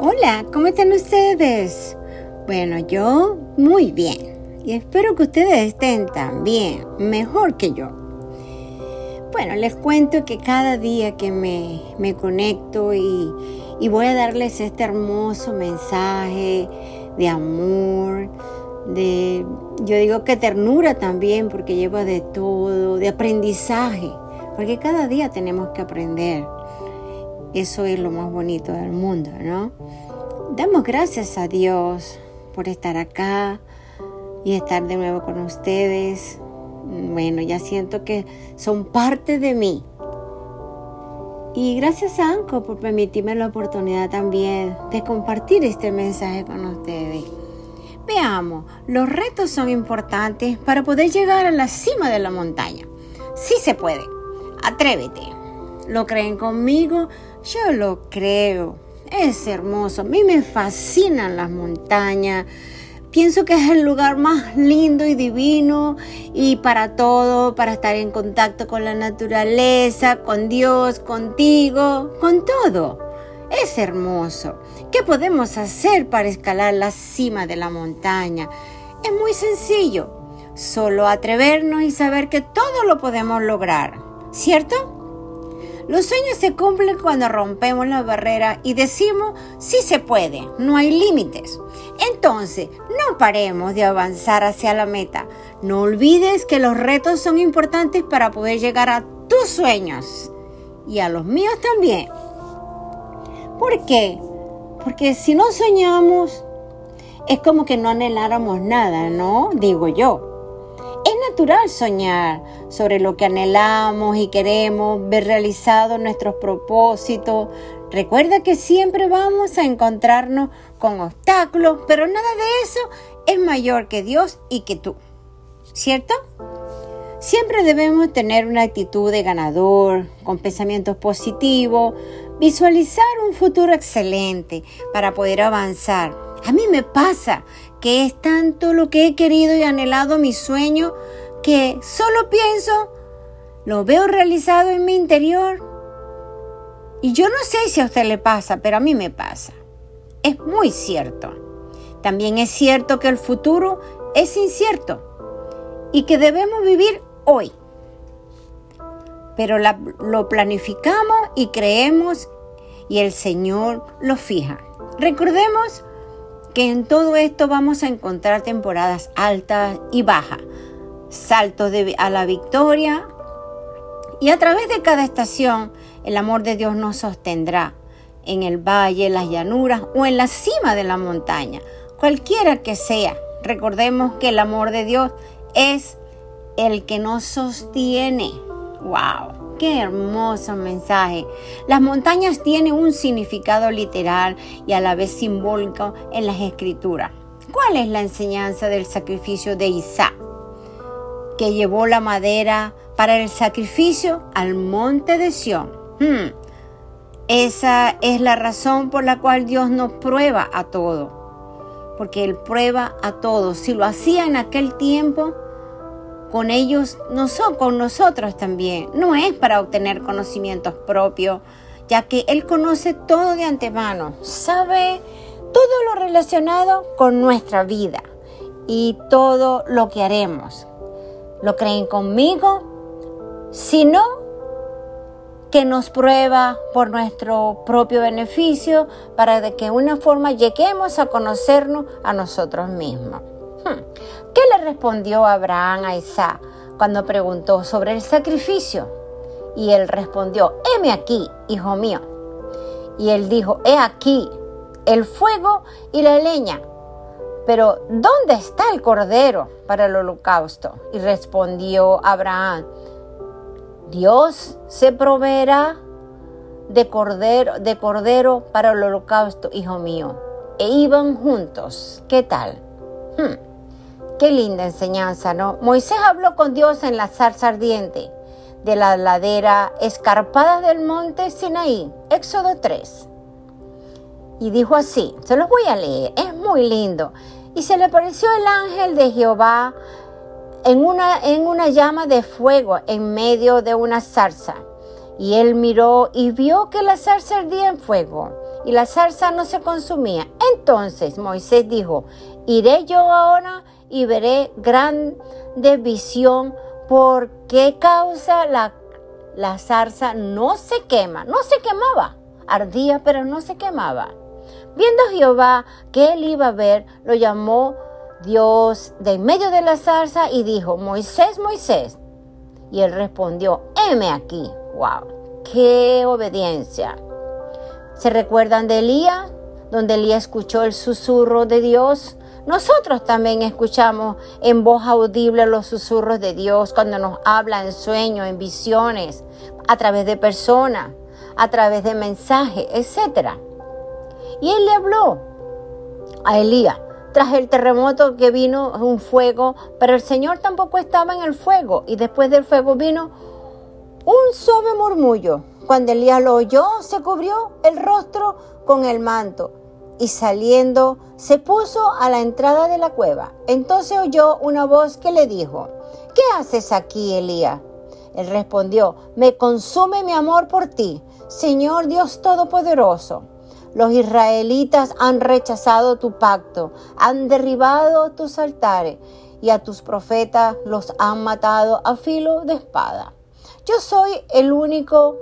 Hola, ¿cómo están ustedes? Bueno, yo muy bien y espero que ustedes estén también mejor que yo. Bueno, les cuento que cada día que me, me conecto y, y voy a darles este hermoso mensaje de amor, de, yo digo que ternura también, porque lleva de todo, de aprendizaje, porque cada día tenemos que aprender. Eso es lo más bonito del mundo, ¿no? Damos gracias a Dios por estar acá y estar de nuevo con ustedes. Bueno, ya siento que son parte de mí. Y gracias a Anco por permitirme la oportunidad también de compartir este mensaje con ustedes. Veamos, los retos son importantes para poder llegar a la cima de la montaña. Sí se puede. Atrévete. ¿Lo creen conmigo? Yo lo creo. Es hermoso. A mí me fascinan las montañas. Pienso que es el lugar más lindo y divino y para todo, para estar en contacto con la naturaleza, con Dios, contigo, con todo. Es hermoso. ¿Qué podemos hacer para escalar la cima de la montaña? Es muy sencillo. Solo atrevernos y saber que todo lo podemos lograr. ¿Cierto? Los sueños se cumplen cuando rompemos la barrera y decimos sí se puede, no hay límites. Entonces, no paremos de avanzar hacia la meta. No olvides que los retos son importantes para poder llegar a tus sueños y a los míos también. ¿Por qué? Porque si no soñamos, es como que no anheláramos nada, ¿no? Digo yo. Soñar sobre lo que anhelamos y queremos, ver realizados nuestros propósitos. Recuerda que siempre vamos a encontrarnos con obstáculos, pero nada de eso es mayor que Dios y que tú. ¿Cierto? Siempre debemos tener una actitud de ganador, con pensamientos positivos, visualizar un futuro excelente para poder avanzar. A mí me pasa que es tanto lo que he querido y anhelado mi sueño que solo pienso, lo veo realizado en mi interior. Y yo no sé si a usted le pasa, pero a mí me pasa. Es muy cierto. También es cierto que el futuro es incierto y que debemos vivir hoy. Pero lo planificamos y creemos y el Señor lo fija. Recordemos que en todo esto vamos a encontrar temporadas altas y bajas, saltos a la victoria y a través de cada estación el amor de Dios nos sostendrá en el valle, las llanuras o en la cima de la montaña, cualquiera que sea. Recordemos que el amor de Dios es el que nos sostiene. ¡Wow! Qué hermoso mensaje. Las montañas tienen un significado literal y a la vez simbólico en las escrituras. ¿Cuál es la enseñanza del sacrificio de Isaac? Que llevó la madera para el sacrificio al monte de Sión. Hmm. Esa es la razón por la cual Dios nos prueba a todo. Porque Él prueba a todos. Si lo hacía en aquel tiempo, con ellos, no son con nosotros también. No es para obtener conocimientos propios, ya que Él conoce todo de antemano, sabe todo lo relacionado con nuestra vida y todo lo que haremos. ¿Lo creen conmigo? Si no, que nos prueba por nuestro propio beneficio para de que de una forma lleguemos a conocernos a nosotros mismos. Hmm. ¿Qué le respondió Abraham a Isaac cuando preguntó sobre el sacrificio? Y él respondió, heme aquí, hijo mío. Y él dijo, he aquí el fuego y la leña. Pero ¿dónde está el cordero para el holocausto? Y respondió Abraham, Dios se proveerá de cordero, de cordero para el holocausto, hijo mío. E iban juntos. ¿Qué tal? Hmm. Qué linda enseñanza, ¿no? Moisés habló con Dios en la zarza ardiente de la ladera escarpada del monte Sinaí, Éxodo 3. Y dijo así, se los voy a leer, es muy lindo. Y se le apareció el ángel de Jehová en una, en una llama de fuego en medio de una zarza. Y él miró y vio que la zarza ardía en fuego y la zarza no se consumía. Entonces Moisés dijo, iré yo ahora y veré grande visión. ¿Por qué causa la, la zarza no se quema? No se quemaba, ardía pero no se quemaba. Viendo Jehová que él iba a ver, lo llamó Dios de en medio de la zarza y dijo, Moisés, Moisés. Y él respondió, heme aquí. ¡Wow! ¡Qué obediencia! ¿Se recuerdan de Elías? Donde Elías escuchó el susurro de Dios. Nosotros también escuchamos en voz audible los susurros de Dios cuando nos habla en sueños, en visiones, a través de personas, a través de mensajes, etc. Y él le habló a Elías tras el terremoto que vino un fuego, pero el Señor tampoco estaba en el fuego y después del fuego vino un suave murmullo. Cuando Elías lo oyó, se cubrió el rostro con el manto y saliendo se puso a la entrada de la cueva. Entonces oyó una voz que le dijo, ¿qué haces aquí, Elías? Él respondió, me consume mi amor por ti, Señor Dios Todopoderoso. Los israelitas han rechazado tu pacto, han derribado tus altares y a tus profetas los han matado a filo de espada. Yo soy el único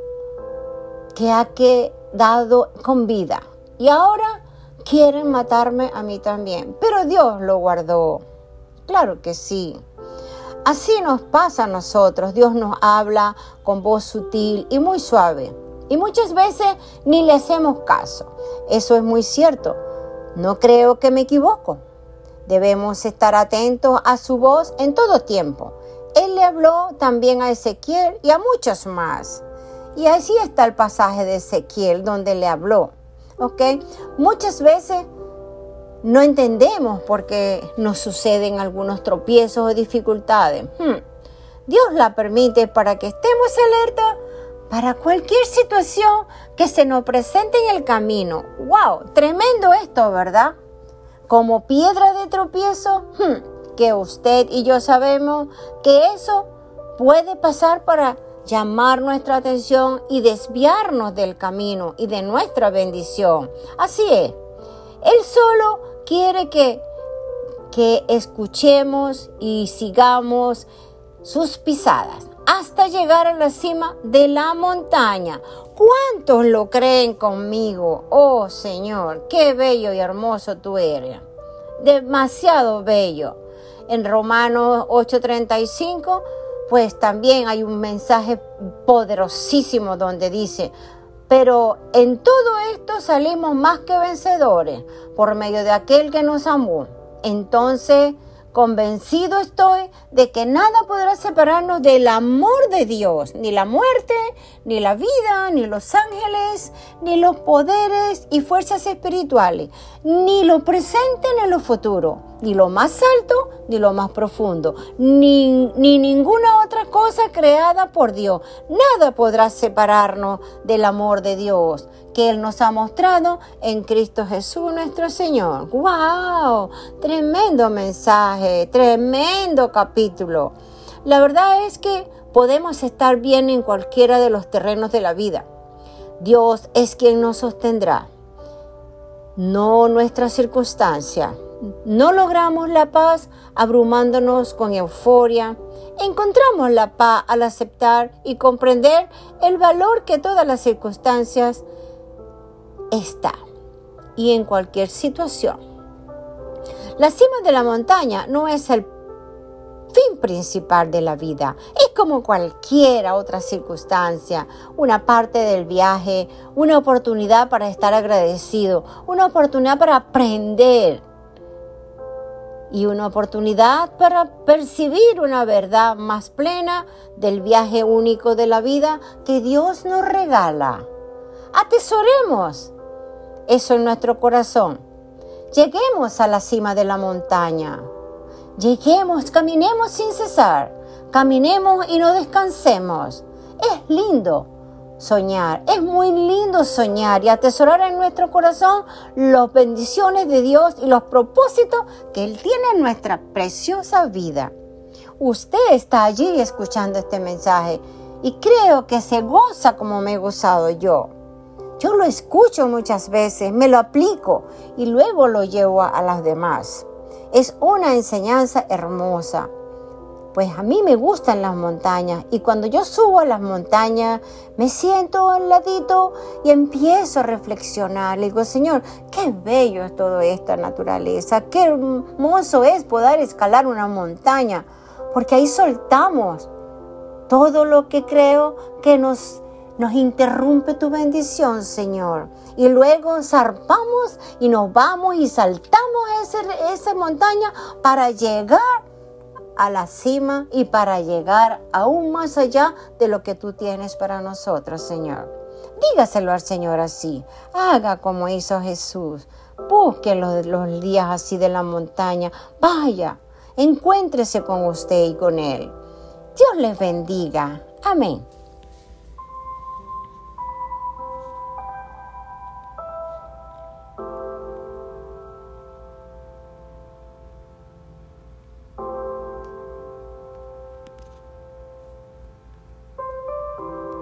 que ha quedado con vida y ahora quieren matarme a mí también, pero Dios lo guardó. Claro que sí. Así nos pasa a nosotros. Dios nos habla con voz sutil y muy suave. Y muchas veces ni le hacemos caso. Eso es muy cierto. No creo que me equivoco. Debemos estar atentos a su voz en todo tiempo. Él le habló también a Ezequiel y a muchos más. Y así está el pasaje de Ezequiel donde le habló. ¿Ok? Muchas veces no entendemos por qué nos suceden algunos tropiezos o dificultades. Hmm. Dios la permite para que estemos alerta para cualquier situación que se nos presente en el camino. ¡Wow! Tremendo esto, ¿verdad? Como piedra de tropiezo, hmm, que usted y yo sabemos que eso puede pasar para llamar nuestra atención y desviarnos del camino y de nuestra bendición. Así es. Él solo quiere que, que escuchemos y sigamos sus pisadas hasta llegar a la cima de la montaña. ¿Cuántos lo creen conmigo? Oh Señor, qué bello y hermoso tú eres. Demasiado bello. En Romanos 8:35, pues también hay un mensaje poderosísimo donde dice, pero en todo esto salimos más que vencedores por medio de aquel que nos amó. Entonces, Convencido estoy de que nada podrá separarnos del amor de Dios, ni la muerte, ni la vida, ni los ángeles, ni los poderes y fuerzas espirituales, ni lo presente ni lo futuro, ni lo más alto, ni lo más profundo, ni, ni ninguna otra cosa creada por Dios. Nada podrá separarnos del amor de Dios que Él nos ha mostrado en Cristo Jesús nuestro Señor. ¡Wow! Tremendo mensaje, tremendo capítulo. La verdad es que podemos estar bien en cualquiera de los terrenos de la vida. Dios es quien nos sostendrá, no nuestra circunstancia. No logramos la paz abrumándonos con euforia. Encontramos la paz al aceptar y comprender el valor que todas las circunstancias está y en cualquier situación. La cima de la montaña no es el fin principal de la vida. Es como cualquier otra circunstancia, una parte del viaje, una oportunidad para estar agradecido, una oportunidad para aprender y una oportunidad para percibir una verdad más plena del viaje único de la vida que Dios nos regala. Atesoremos eso en nuestro corazón. Lleguemos a la cima de la montaña. Lleguemos, caminemos sin cesar. Caminemos y no descansemos. Es lindo soñar, es muy lindo soñar y atesorar en nuestro corazón las bendiciones de Dios y los propósitos que Él tiene en nuestra preciosa vida. Usted está allí escuchando este mensaje y creo que se goza como me he gozado yo. Yo lo escucho muchas veces, me lo aplico y luego lo llevo a, a las demás. Es una enseñanza hermosa. Pues a mí me gustan las montañas y cuando yo subo a las montañas me siento al ladito y empiezo a reflexionar. Le digo, Señor, qué bello es toda esta naturaleza, qué hermoso es poder escalar una montaña, porque ahí soltamos todo lo que creo que nos, nos interrumpe tu bendición, Señor. Y luego zarpamos y nos vamos y saltamos ese, esa montaña para llegar a la cima y para llegar aún más allá de lo que tú tienes para nosotros, Señor. Dígaselo al Señor así. Haga como hizo Jesús. Busque los, los días así de la montaña. Vaya, encuéntrese con usted y con Él. Dios les bendiga. Amén.